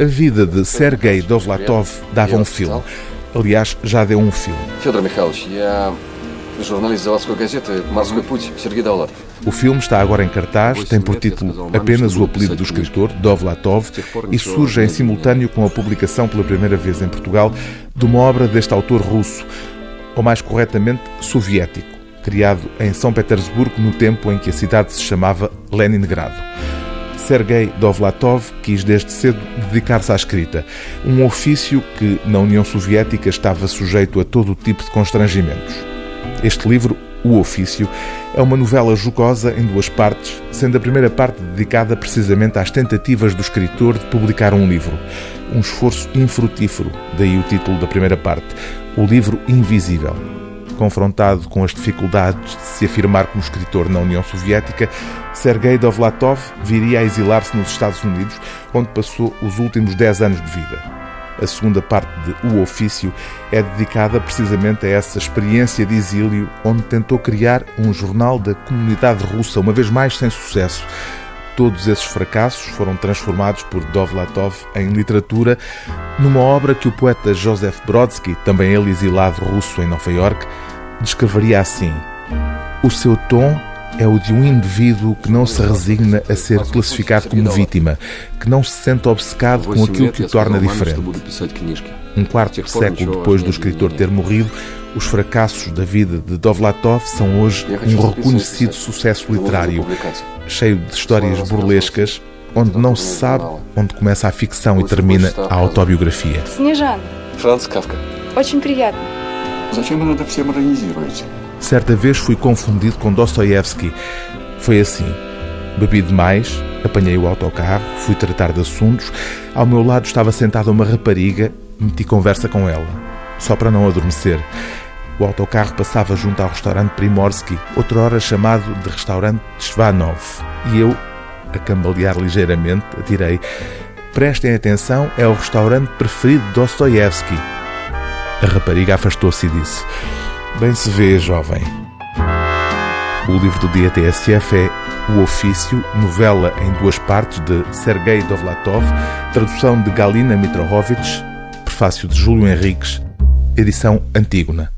A vida de Sergei Dovlatov dava um filme. Aliás, já deu um filme. Федор Михайлович, я журналист заводской газеты «Морской путь» Сергей Довлатов. O filme está agora em cartaz, tem por título apenas o apelido do escritor, Dovlatov, e surge em simultâneo com a publicação pela primeira vez em Portugal de uma obra deste autor russo, ou mais corretamente, soviético, criado em São Petersburgo no tempo em que a cidade se chamava Leningrado. Sergei Dovlatov quis desde cedo dedicar-se à escrita, um ofício que, na União Soviética, estava sujeito a todo tipo de constrangimentos. Este livro, O Ofício, é uma novela jocosa em duas partes, sendo a primeira parte dedicada precisamente às tentativas do escritor de publicar um livro. Um esforço infrutífero, daí o título da primeira parte, O Livro Invisível. Confrontado com as dificuldades de se afirmar como escritor na União Soviética, Sergei Dovlatov viria a exilar-se nos Estados Unidos, onde passou os últimos 10 anos de vida. A segunda parte de O Ofício é dedicada precisamente a essa experiência de exílio, onde tentou criar um jornal da comunidade russa, uma vez mais sem sucesso. Todos esses fracassos foram transformados por Dovlatov em literatura, numa obra que o poeta Joseph Brodsky, também ele exilado russo em Nova York, descreveria assim: O seu tom é o de um indivíduo que não se resigna a ser classificado como vítima, que não se sente obcecado com aquilo que o torna diferente. Um quarto de século depois do escritor ter morrido, os fracassos da vida de Dovlatov são hoje um reconhecido sucesso literário, cheio de histórias burlescas, onde não se sabe onde começa a ficção e termina a autobiografia. Снежан, Франц Кавка. очень приятно. Зачем вы это все морализируете? Certa vez fui confundido com Dostoiévski. Foi assim. Bebi demais, apanhei o autocarro, fui tratar de assuntos. Ao meu lado estava sentada uma rapariga, meti conversa com ela, só para não adormecer. O autocarro passava junto ao restaurante Primorsky, outrora chamado de restaurante Shvanov, e eu, a cambalear ligeiramente, atirei: Prestem atenção, é o restaurante preferido de Dostoiévski. A rapariga afastou-se e disse: Bem se vê, jovem. O livro do dia TSF é O Ofício, novela em duas partes de Sergei Dovlatov, tradução de Galina Mitrohovich, prefácio de Júlio Henriques, edição Antígona.